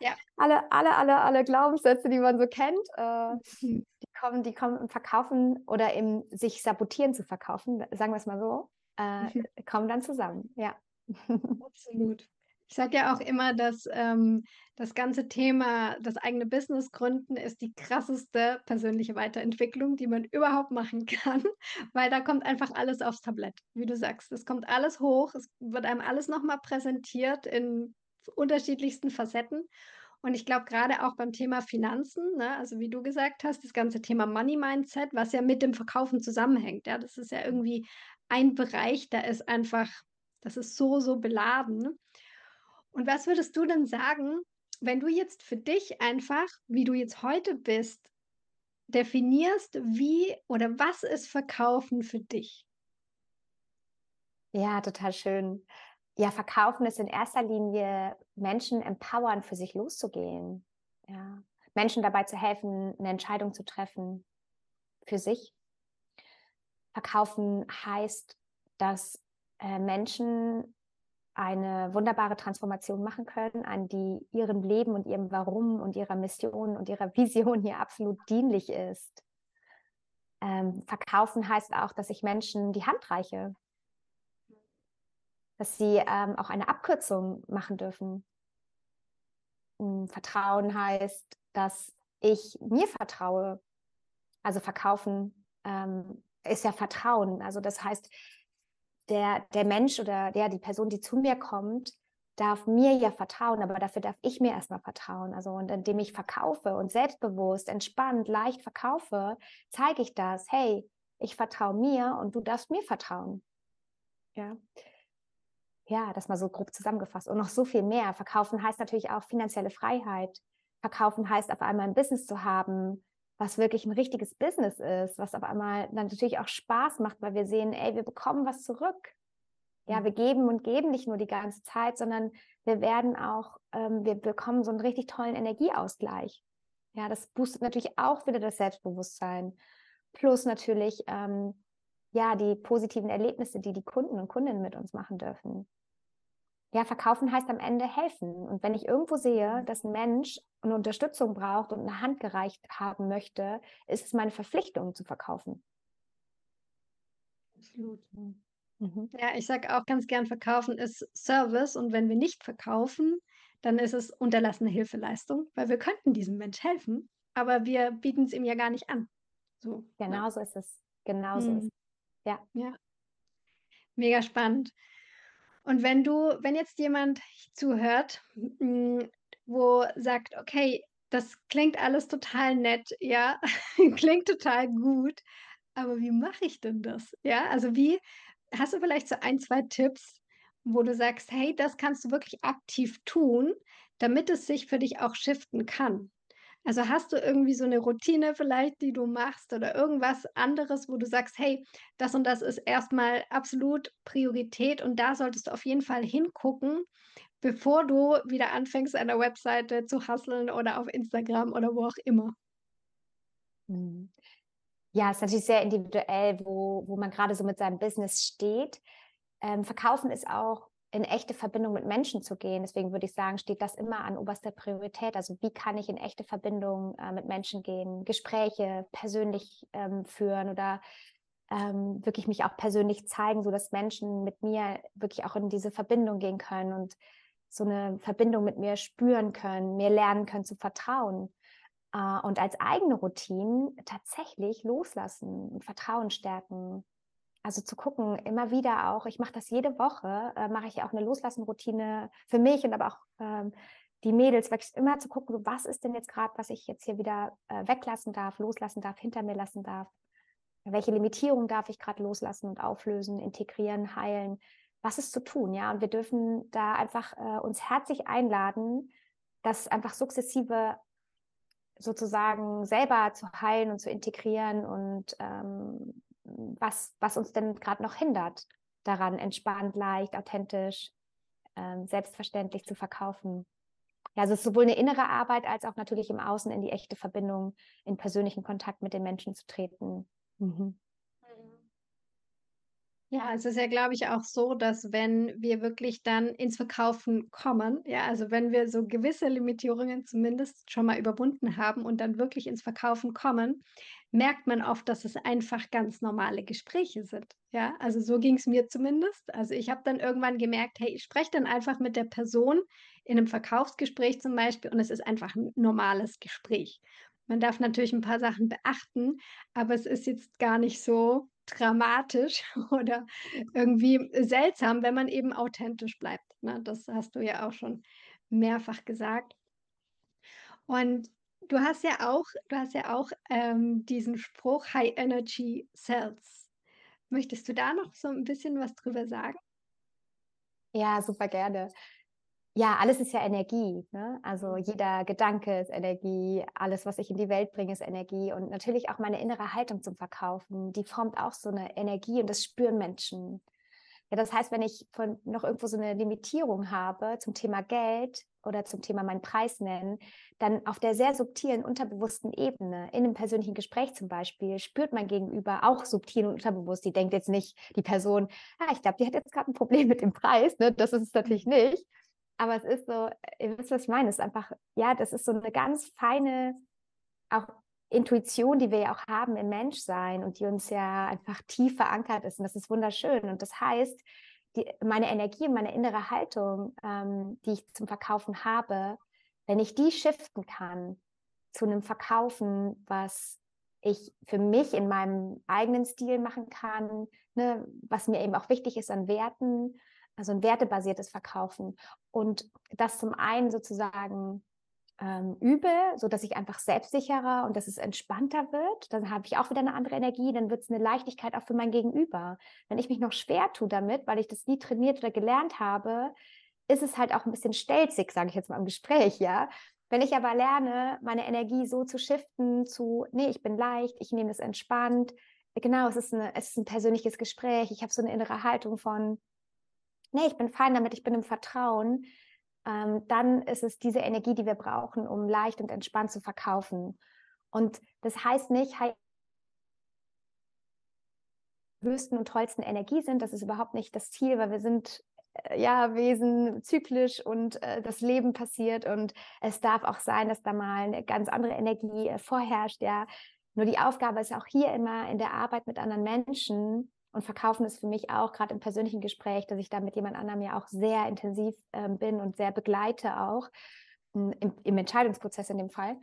S1: Ja. Alle, alle, alle, alle Glaubenssätze, die man so kennt, äh, mhm. die kommen, die kommen im Verkaufen oder im sich sabotieren zu verkaufen, sagen wir es mal so, äh, mhm. kommen dann zusammen. Ja.
S2: Absolut. Ich sage ja auch immer, dass ähm, das ganze Thema, das eigene Business gründen, ist die krasseste persönliche Weiterentwicklung, die man überhaupt machen kann, weil da kommt einfach alles aufs Tablett, wie du sagst. Es kommt alles hoch, es wird einem alles nochmal präsentiert in unterschiedlichsten Facetten. Und ich glaube, gerade auch beim Thema Finanzen, ne, also wie du gesagt hast, das ganze Thema Money Mindset, was ja mit dem Verkaufen zusammenhängt, ja, das ist ja irgendwie ein Bereich, da ist einfach, das ist so, so beladen. Und was würdest du denn sagen, wenn du jetzt für dich einfach, wie du jetzt heute bist, definierst, wie oder was ist Verkaufen für dich?
S1: Ja, total schön ja, verkaufen ist in erster Linie Menschen empowern, für sich loszugehen. Ja. Menschen dabei zu helfen, eine Entscheidung zu treffen für sich. Verkaufen heißt, dass äh, Menschen eine wunderbare Transformation machen können, an die ihrem Leben und ihrem Warum und ihrer Mission und ihrer Vision hier absolut dienlich ist. Ähm, verkaufen heißt auch, dass ich Menschen die Hand reiche, dass sie ähm, auch eine Abkürzung machen dürfen. Hm, Vertrauen heißt, dass ich mir vertraue. Also verkaufen ähm, ist ja Vertrauen. Also das heißt, der, der Mensch oder der, die Person, die zu mir kommt, darf mir ja vertrauen, aber dafür darf ich mir erstmal vertrauen. Also und indem ich verkaufe und selbstbewusst, entspannt, leicht verkaufe, zeige ich das, hey, ich vertraue mir und du darfst mir vertrauen. Ja ja, das mal so grob zusammengefasst und noch so viel mehr. Verkaufen heißt natürlich auch finanzielle Freiheit. Verkaufen heißt auf einmal ein Business zu haben, was wirklich ein richtiges Business ist, was auf einmal dann natürlich auch Spaß macht, weil wir sehen, ey, wir bekommen was zurück. Ja, mhm. wir geben und geben nicht nur die ganze Zeit, sondern wir werden auch, ähm, wir bekommen so einen richtig tollen Energieausgleich. Ja, das boostet natürlich auch wieder das Selbstbewusstsein. Plus natürlich, ähm, ja, die positiven Erlebnisse, die die Kunden und Kundinnen mit uns machen dürfen. Ja, verkaufen heißt am Ende helfen. Und wenn ich irgendwo sehe, mhm. dass ein Mensch eine Unterstützung braucht und eine Hand gereicht haben möchte, ist es meine Verpflichtung zu verkaufen.
S2: Absolut. Mhm. Ja, ich sage auch ganz gern, verkaufen ist Service und wenn wir nicht verkaufen, dann ist es unterlassene Hilfeleistung, weil wir könnten diesem Mensch helfen, aber wir bieten es ihm ja gar nicht an.
S1: So, genau ja. so ist es. Genau so mhm. ist es. Ja.
S2: Ja. Mega spannend. Und wenn du, wenn jetzt jemand zuhört, hm, wo sagt, okay, das klingt alles total nett, ja, klingt total gut, aber wie mache ich denn das? Ja, also wie, hast du vielleicht so ein, zwei Tipps, wo du sagst, hey, das kannst du wirklich aktiv tun, damit es sich für dich auch shiften kann? Also hast du irgendwie so eine Routine vielleicht, die du machst oder irgendwas anderes, wo du sagst, hey, das und das ist erstmal absolut Priorität und da solltest du auf jeden Fall hingucken, bevor du wieder anfängst, an der Webseite zu hustlen oder auf Instagram oder wo auch immer.
S1: Mhm. Ja, ist natürlich sehr individuell, wo, wo man gerade so mit seinem Business steht. Ähm, Verkaufen ist auch in echte Verbindung mit Menschen zu gehen. Deswegen würde ich sagen, steht das immer an oberster Priorität. Also wie kann ich in echte Verbindung äh, mit Menschen gehen, Gespräche persönlich ähm, führen oder ähm, wirklich mich auch persönlich zeigen, so dass Menschen mit mir wirklich auch in diese Verbindung gehen können und so eine Verbindung mit mir spüren können, mir lernen können zu vertrauen. Äh, und als eigene Routine tatsächlich loslassen und Vertrauen stärken, also zu gucken, immer wieder auch, ich mache das jede Woche, äh, mache ich auch eine Loslassen-Routine für mich und aber auch ähm, die Mädels, wirklich immer zu gucken, was ist denn jetzt gerade, was ich jetzt hier wieder äh, weglassen darf, loslassen darf, hinter mir lassen darf. Welche Limitierung darf ich gerade loslassen und auflösen, integrieren, heilen? Was ist zu tun, ja? Und wir dürfen da einfach äh, uns herzlich einladen, das einfach sukzessive sozusagen selber zu heilen und zu integrieren und ähm, was, was uns denn gerade noch hindert, daran entspannt, leicht, authentisch, ähm, selbstverständlich zu verkaufen. Ja, also es ist sowohl eine innere Arbeit als auch natürlich im Außen in die echte Verbindung, in persönlichen Kontakt mit den Menschen zu treten. Mhm.
S2: Ja, es ist ja, glaube ich, auch so, dass wenn wir wirklich dann ins Verkaufen kommen, ja, also wenn wir so gewisse Limitierungen zumindest schon mal überwunden haben und dann wirklich ins Verkaufen kommen, merkt man oft, dass es einfach ganz normale Gespräche sind. Ja, also so ging es mir zumindest. Also ich habe dann irgendwann gemerkt, hey, ich spreche dann einfach mit der Person in einem Verkaufsgespräch zum Beispiel und es ist einfach ein normales Gespräch. Man darf natürlich ein paar Sachen beachten, aber es ist jetzt gar nicht so dramatisch oder irgendwie seltsam, wenn man eben authentisch bleibt. Ne? Das hast du ja auch schon mehrfach gesagt. Und du hast ja auch, du hast ja auch ähm, diesen Spruch High Energy Cells. Möchtest du da noch so ein bisschen was drüber sagen?
S1: Ja, super gerne ja, alles ist ja Energie. Ne? Also mhm. jeder Gedanke ist Energie, alles, was ich in die Welt bringe, ist Energie. Und natürlich auch meine innere Haltung zum Verkaufen, die formt auch so eine Energie und das spüren Menschen. Ja, das heißt, wenn ich von noch irgendwo so eine Limitierung habe zum Thema Geld oder zum Thema meinen Preis nennen, dann auf der sehr subtilen, unterbewussten Ebene, in einem persönlichen Gespräch zum Beispiel, spürt mein Gegenüber auch subtil und unterbewusst. Die denkt jetzt nicht, die Person, ah, ich glaube, die hat jetzt gerade ein Problem mit dem Preis. Ne? Das ist es natürlich mhm. nicht aber es ist so, ihr wisst, was ich meine, es ist einfach, ja, das ist so eine ganz feine, auch Intuition, die wir ja auch haben im Menschsein und die uns ja einfach tief verankert ist. Und das ist wunderschön. Und das heißt, die, meine Energie meine innere Haltung, ähm, die ich zum Verkaufen habe, wenn ich die shiften kann zu einem Verkaufen, was ich für mich in meinem eigenen Stil machen kann, ne, was mir eben auch wichtig ist an Werten, also ein wertebasiertes Verkaufen. Und das zum einen sozusagen ähm, übe, so dass ich einfach selbstsicherer und dass es entspannter wird, dann habe ich auch wieder eine andere Energie, dann wird es eine Leichtigkeit auch für mein Gegenüber. Wenn ich mich noch schwer tue damit, weil ich das nie trainiert oder gelernt habe, ist es halt auch ein bisschen stelzig, sage ich jetzt mal im Gespräch, ja. Wenn ich aber lerne, meine Energie so zu shiften, zu, nee, ich bin leicht, ich nehme es entspannt, genau, es ist, eine, es ist ein persönliches Gespräch, ich habe so eine innere Haltung von, nee, ich bin fein damit, ich bin im Vertrauen, ähm, dann ist es diese Energie, die wir brauchen, um leicht und entspannt zu verkaufen. Und das heißt nicht, höchsten und tollsten Energie sind. Das ist überhaupt nicht das Ziel, weil wir sind äh, ja Wesen zyklisch und äh, das Leben passiert und es darf auch sein, dass da mal eine ganz andere Energie äh, vorherrscht. Ja, nur die Aufgabe ist auch hier immer in der Arbeit mit anderen Menschen und Verkaufen ist für mich auch gerade im persönlichen Gespräch, dass ich da mit jemand anderem ja auch sehr intensiv äh, bin und sehr begleite auch hm, im, im Entscheidungsprozess in dem Fall.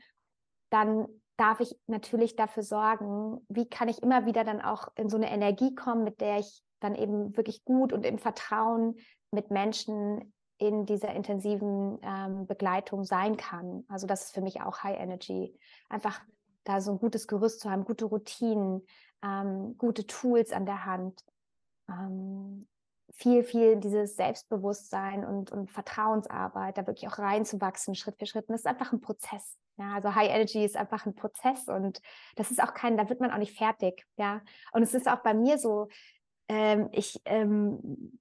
S1: Dann darf ich natürlich dafür sorgen, wie kann ich immer wieder dann auch in so eine Energie kommen, mit der ich dann eben wirklich gut und im Vertrauen mit Menschen in dieser intensiven ähm, Begleitung sein kann. Also das ist für mich auch High Energy. Einfach da so ein gutes Gerüst zu haben, gute Routinen, ähm, gute Tools an der Hand, ähm, viel, viel dieses Selbstbewusstsein und, und Vertrauensarbeit, da wirklich auch reinzuwachsen, Schritt für Schritt. Und das ist einfach ein Prozess. Ja, also High Energy ist einfach ein Prozess und das ist auch kein, da wird man auch nicht fertig. Ja, und es ist auch bei mir so, ähm, ich, ähm,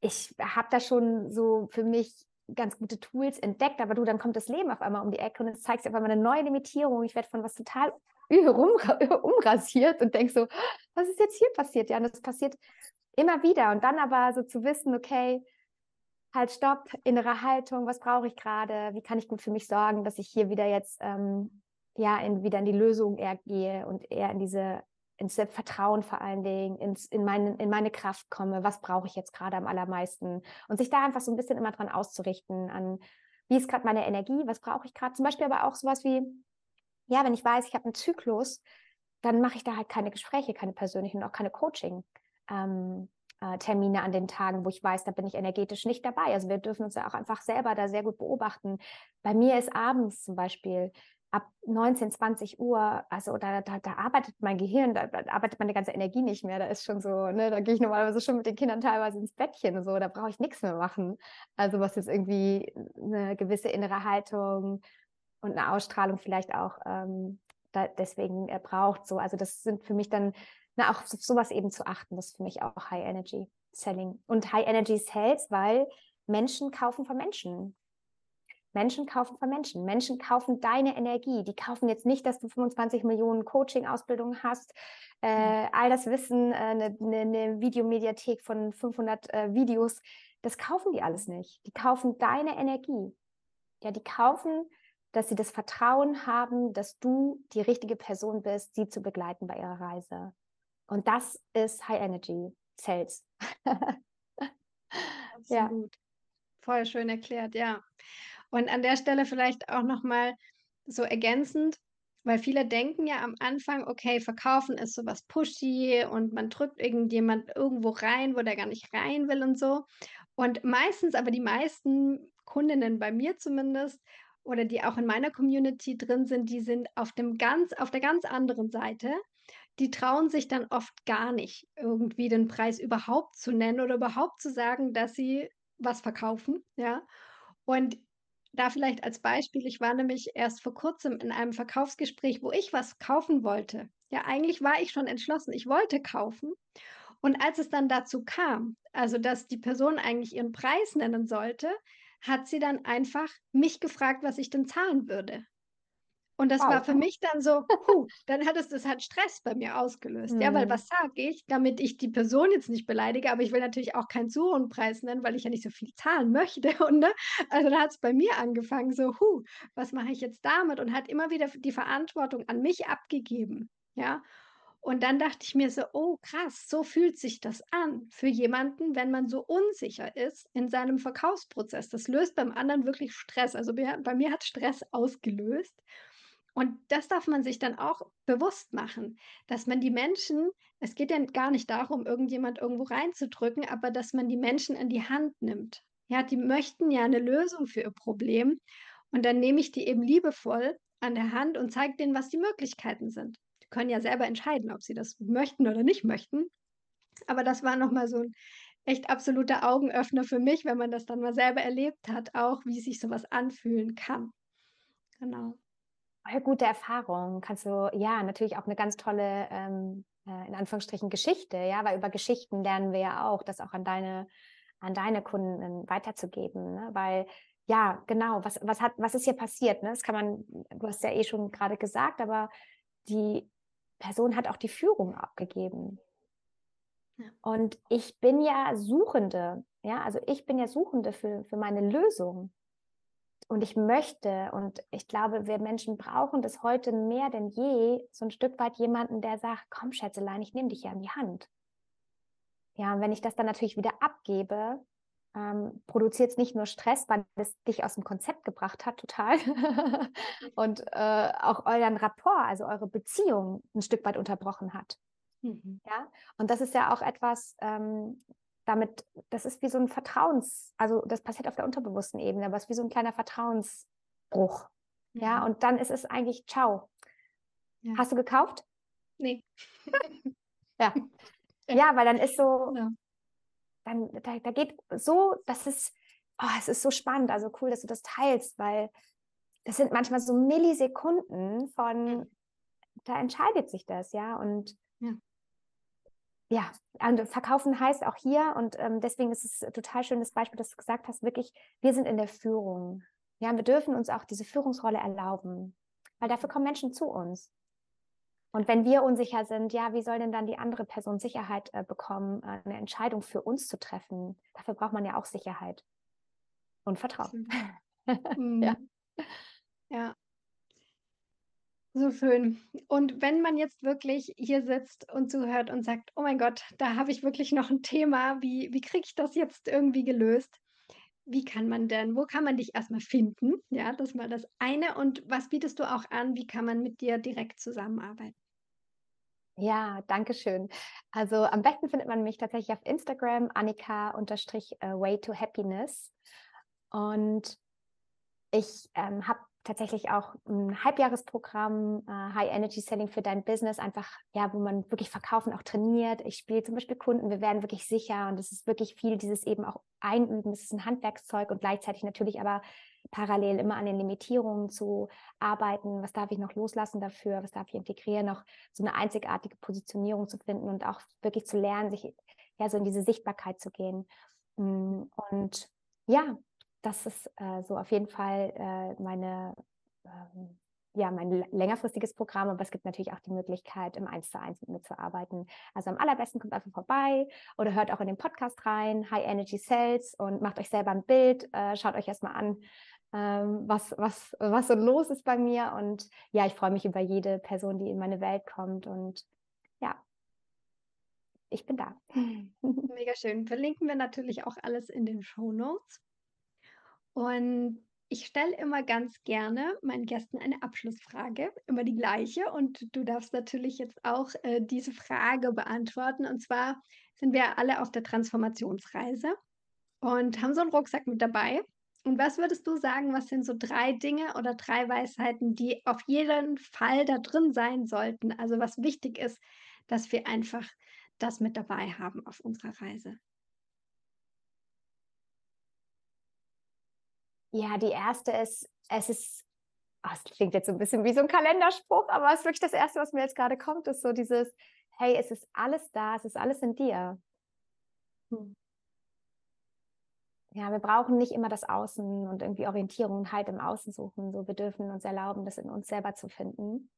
S1: ich habe da schon so für mich ganz gute Tools entdeckt, aber du, dann kommt das Leben auf einmal um die Ecke und es zeigt sich auf einmal eine neue Limitierung. Ich werde von was total umrasiert und denkst so, was ist jetzt hier passiert? Ja, und das passiert immer wieder. Und dann aber so zu wissen, okay, halt stopp, innere Haltung, was brauche ich gerade? Wie kann ich gut für mich sorgen, dass ich hier wieder jetzt ähm, ja in, wieder in die Lösung eher gehe und eher in diese ins Vertrauen vor allen Dingen, ins, in, meine, in meine Kraft komme, was brauche ich jetzt gerade am allermeisten und sich da einfach so ein bisschen immer dran auszurichten, an wie ist gerade meine Energie, was brauche ich gerade, zum Beispiel aber auch sowas wie, ja, wenn ich weiß, ich habe einen Zyklus, dann mache ich da halt keine Gespräche, keine persönlichen und auch keine Coaching. Ähm, äh, Termine an den Tagen, wo ich weiß, da bin ich energetisch nicht dabei. Also wir dürfen uns ja auch einfach selber da sehr gut beobachten. Bei mir ist abends zum Beispiel ab 19, 20 Uhr, also da, da, da arbeitet mein Gehirn, da, da, arbeitet meine ganze Energie nicht mehr. Da ist schon so, ne, da gehe ich normalerweise schon mit den Kindern teilweise ins Bettchen, so, da brauche ich nichts mehr machen. Also was jetzt irgendwie eine gewisse innere Haltung und eine Ausstrahlung vielleicht auch ähm, da deswegen äh, braucht. So, also das sind für mich dann, na, auch auf sowas eben zu achten, das ist für mich auch High Energy Selling. Und High Energy Sales, weil Menschen kaufen von Menschen. Menschen kaufen von Menschen. Menschen kaufen deine Energie. Die kaufen jetzt nicht, dass du 25 Millionen Coaching-Ausbildungen hast, äh, mhm. all das Wissen, eine äh, ne, ne Videomediathek von 500 äh, Videos. Das kaufen die alles nicht. Die kaufen deine Energie. Ja, die kaufen, dass sie das Vertrauen haben, dass du die richtige Person bist, sie zu begleiten bei ihrer Reise. Und das ist High Energy Sales.
S2: Absolut. Ja. Voll schön erklärt, ja. Und an der Stelle vielleicht auch nochmal so ergänzend, weil viele denken ja am Anfang, okay, verkaufen ist so was pushy und man drückt irgendjemand irgendwo rein, wo der gar nicht rein will und so. Und meistens, aber die meisten Kundinnen bei mir zumindest oder die auch in meiner Community drin sind, die sind auf dem ganz, auf der ganz anderen Seite. Die trauen sich dann oft gar nicht, irgendwie den Preis überhaupt zu nennen oder überhaupt zu sagen, dass sie was verkaufen, ja. Und da vielleicht als Beispiel, ich war nämlich erst vor kurzem in einem Verkaufsgespräch, wo ich was kaufen wollte. Ja, eigentlich war ich schon entschlossen, ich wollte kaufen. Und als es dann dazu kam, also dass die Person eigentlich ihren Preis nennen sollte, hat sie dann einfach mich gefragt, was ich denn zahlen würde. Und das wow. war für mich dann so, puh, dann hat es das hat Stress bei mir ausgelöst. Mhm. Ja, weil mhm. was sage ich, damit ich die Person jetzt nicht beleidige, aber ich will natürlich auch keinen zu hohen Preis nennen, weil ich ja nicht so viel zahlen möchte. Und ne? also da hat es bei mir angefangen, so, huh, was mache ich jetzt damit? Und hat immer wieder die Verantwortung an mich abgegeben. Ja. Und dann dachte ich mir so, oh krass, so fühlt sich das an für jemanden, wenn man so unsicher ist in seinem Verkaufsprozess. Das löst beim anderen wirklich Stress. Also bei, mir hat Stress ausgelöst. Und das darf man sich dann auch bewusst machen, dass man die Menschen, es geht ja gar nicht darum, irgendjemand irgendwo reinzudrücken, aber dass man die Menschen in die Hand nimmt. Ja, die möchten ja eine Lösung für ihr Problem. Und dann nehme ich die eben liebevoll an der Hand und zeige denen, was die Möglichkeiten sind. Können ja selber entscheiden, ob sie das möchten oder nicht möchten. Aber das war nochmal so ein echt absoluter Augenöffner für mich, wenn man das dann mal selber erlebt hat, auch wie sich sowas anfühlen kann. Genau.
S1: Eine gute Erfahrung. Kannst du, ja, natürlich auch eine ganz tolle, ähm, äh, in Anführungsstrichen, Geschichte, ja, weil über Geschichten lernen wir ja auch, das auch an deine, an deine Kunden weiterzugeben, ne? weil ja, genau, was, was hat, was ist hier passiert? Ne? Das kann man, du hast ja eh schon gerade gesagt, aber die Person hat auch die Führung abgegeben. Ja. Und ich bin ja Suchende, ja, also ich bin ja Suchende für, für meine Lösung. Und ich möchte, und ich glaube, wir Menschen brauchen das heute mehr denn je, so ein Stück weit jemanden, der sagt, komm Schätzelein, ich nehme dich ja in die Hand. Ja, und wenn ich das dann natürlich wieder abgebe, ähm, produziert es nicht nur Stress, weil es dich aus dem Konzept gebracht hat, total. und äh, auch euren Rapport, also eure Beziehung ein Stück weit unterbrochen hat. Mhm. Ja, und das ist ja auch etwas, ähm, damit, das ist wie so ein Vertrauens, also das passiert auf der unterbewussten Ebene, aber es ist wie so ein kleiner Vertrauensbruch. Mhm. Ja, und dann ist es eigentlich ciao. Ja. Hast du gekauft?
S2: Nee.
S1: ja. Ja, weil dann ist so, ja. Dann, da, da geht so, das ist, oh, es ist so spannend, also cool, dass du das teilst, weil das sind manchmal so Millisekunden von, da entscheidet sich das, ja, und ja ja, und verkaufen heißt auch hier, und ähm, deswegen ist es total schönes Beispiel, dass du gesagt hast, wirklich, wir sind in der Führung. Ja, wir dürfen uns auch diese Führungsrolle erlauben, weil dafür kommen Menschen zu uns. Und wenn wir unsicher sind, ja, wie soll denn dann die andere Person Sicherheit äh, bekommen, äh, eine Entscheidung für uns zu treffen? Dafür braucht man ja auch Sicherheit und Vertrauen.
S2: mhm. ja. ja, so schön. Und wenn man jetzt wirklich hier sitzt und zuhört und sagt, oh mein Gott, da habe ich wirklich noch ein Thema, wie, wie kriege ich das jetzt irgendwie gelöst? Wie kann man denn, wo kann man dich erstmal finden? Ja, das mal das eine. Und was bietest du auch an? Wie kann man mit dir direkt zusammenarbeiten?
S1: Ja, danke schön. Also am besten findet man mich tatsächlich auf Instagram, Annika-Way to Happiness. Und ich ähm, habe tatsächlich auch ein Halbjahresprogramm, äh, High Energy Selling für dein Business, einfach, ja, wo man wirklich verkaufen auch trainiert. Ich spiele zum Beispiel Kunden, wir werden wirklich sicher und es ist wirklich viel dieses eben auch Einüben. Es ist ein Handwerkszeug und gleichzeitig natürlich aber parallel immer an den Limitierungen zu arbeiten. Was darf ich noch loslassen dafür? Was darf ich integrieren? Noch so eine einzigartige Positionierung zu finden und auch wirklich zu lernen, sich ja so in diese Sichtbarkeit zu gehen. Mm, und ja, das ist äh, so auf jeden Fall äh, meine, ähm, ja, mein längerfristiges Programm, aber es gibt natürlich auch die Möglichkeit, im 1 zu 1 mit mir zu arbeiten. Also am allerbesten kommt einfach vorbei oder hört auch in den Podcast rein, High Energy Cells und macht euch selber ein Bild, äh, schaut euch erstmal an, ähm, was, was, was so los ist bei mir. Und ja, ich freue mich über jede Person, die in meine Welt kommt. Und ja, ich bin da.
S2: Mega schön. Verlinken wir natürlich auch alles in den Show Notes. Und ich stelle immer ganz gerne meinen Gästen eine Abschlussfrage, immer die gleiche. Und du darfst natürlich jetzt auch äh, diese Frage beantworten. Und zwar sind wir alle auf der Transformationsreise und haben so einen Rucksack mit dabei. Und was würdest du sagen, was sind so drei Dinge oder drei Weisheiten, die auf jeden Fall da drin sein sollten? Also was wichtig ist, dass wir einfach das mit dabei haben auf unserer Reise.
S1: Ja, die erste ist, es ist, oh, es klingt jetzt so ein bisschen wie so ein Kalenderspruch, aber es ist wirklich das Erste, was mir jetzt gerade kommt, ist so dieses, hey, es ist alles da, es ist alles in dir. Hm. Ja, wir brauchen nicht immer das Außen und irgendwie Orientierung und Halt im Außen suchen. So, wir dürfen uns erlauben, das in uns selber zu finden.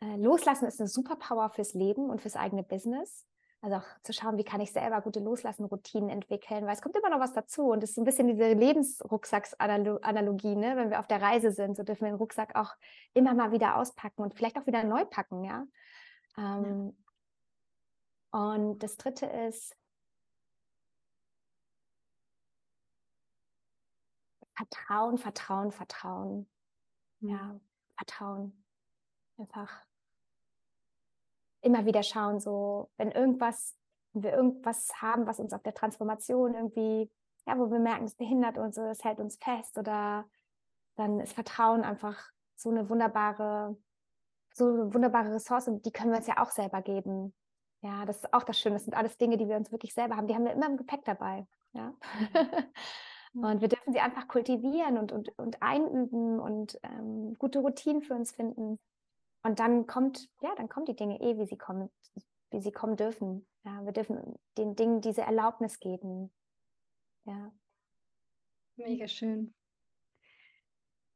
S1: Äh, loslassen ist eine Superpower fürs Leben und fürs eigene Business. Also auch zu schauen, wie kann ich selber gute Loslassen-Routinen entwickeln, weil es kommt immer noch was dazu und es ist so ein bisschen diese Lebensrucksacks-Analogie, ne? wenn wir auf der Reise sind, so dürfen wir den Rucksack auch immer mal wieder auspacken und vielleicht auch wieder neu packen, ja. Ähm, ja. Und das dritte ist, Vertrauen, Vertrauen, Vertrauen. Ja, Vertrauen. Einfach immer wieder schauen, so wenn irgendwas, wenn wir irgendwas haben, was uns auf der Transformation irgendwie ja, wo wir merken, es behindert uns oder es hält uns fest oder dann ist Vertrauen einfach so eine wunderbare, so eine wunderbare Ressource und die können wir uns ja auch selber geben. Ja, das ist auch das Schöne. Das sind alles Dinge, die wir uns wirklich selber haben. Die haben wir immer im Gepäck dabei. Ja. und wir dürfen sie einfach kultivieren und, und, und einüben und ähm, gute Routinen für uns finden. Und dann kommt, ja, dann kommen die Dinge eh, wie sie kommen, wie sie kommen dürfen. Ja, wir dürfen den Dingen diese Erlaubnis geben. Ja.
S2: Mega schön.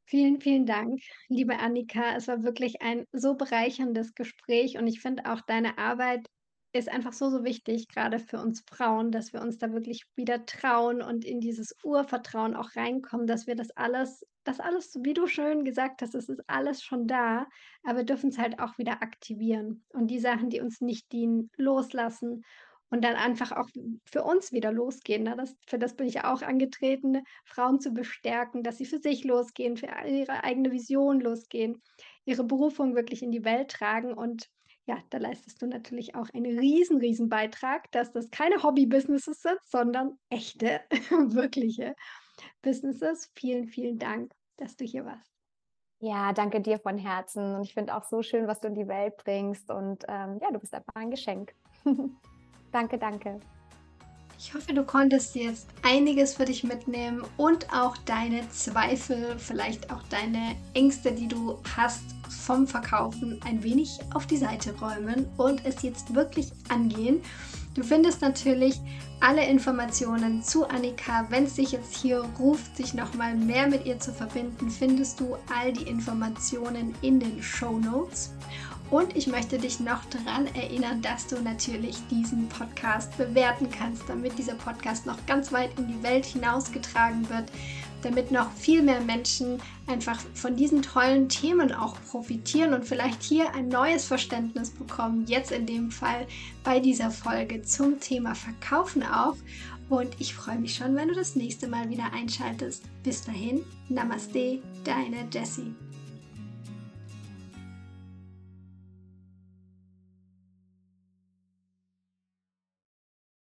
S2: Vielen, vielen Dank, liebe Annika. Es war wirklich ein so bereicherndes Gespräch und ich finde auch deine Arbeit ist einfach so, so wichtig, gerade für uns Frauen, dass wir uns da wirklich wieder trauen und in dieses Urvertrauen auch reinkommen, dass wir das alles, das alles, wie du schön gesagt hast, es ist alles schon da, aber wir dürfen es halt auch wieder aktivieren und die Sachen, die uns nicht dienen, loslassen und dann einfach auch für uns wieder losgehen. Ne? Das, für das bin ich auch angetreten, Frauen zu bestärken, dass sie für sich losgehen, für ihre eigene Vision losgehen, ihre Berufung wirklich in die Welt tragen und ja, da leistest du natürlich auch einen riesen, riesen Beitrag, dass das keine Hobby-Businesses sind, sondern echte, wirkliche Businesses. Vielen, vielen Dank, dass du hier warst.
S1: Ja, danke dir von Herzen. Und ich finde auch so schön, was du in die Welt bringst. Und ähm, ja, du bist einfach ein Geschenk. danke, danke.
S2: Ich hoffe, du konntest jetzt einiges für dich mitnehmen und auch deine Zweifel, vielleicht auch deine Ängste, die du hast vom Verkaufen, ein wenig auf die Seite räumen und es jetzt wirklich angehen. Du findest natürlich alle Informationen zu Annika. Wenn es dich jetzt hier ruft, sich nochmal mehr mit ihr zu verbinden, findest du all die Informationen in den Show Notes. Und ich möchte dich noch daran erinnern, dass du natürlich diesen Podcast bewerten kannst, damit dieser Podcast noch ganz weit in die Welt hinausgetragen wird, damit noch viel mehr Menschen einfach von diesen tollen Themen auch profitieren und vielleicht hier ein neues Verständnis bekommen, jetzt in dem Fall bei dieser Folge zum Thema Verkaufen auch. Und ich freue mich schon, wenn du das nächste Mal wieder einschaltest. Bis dahin, Namaste, deine Jessie.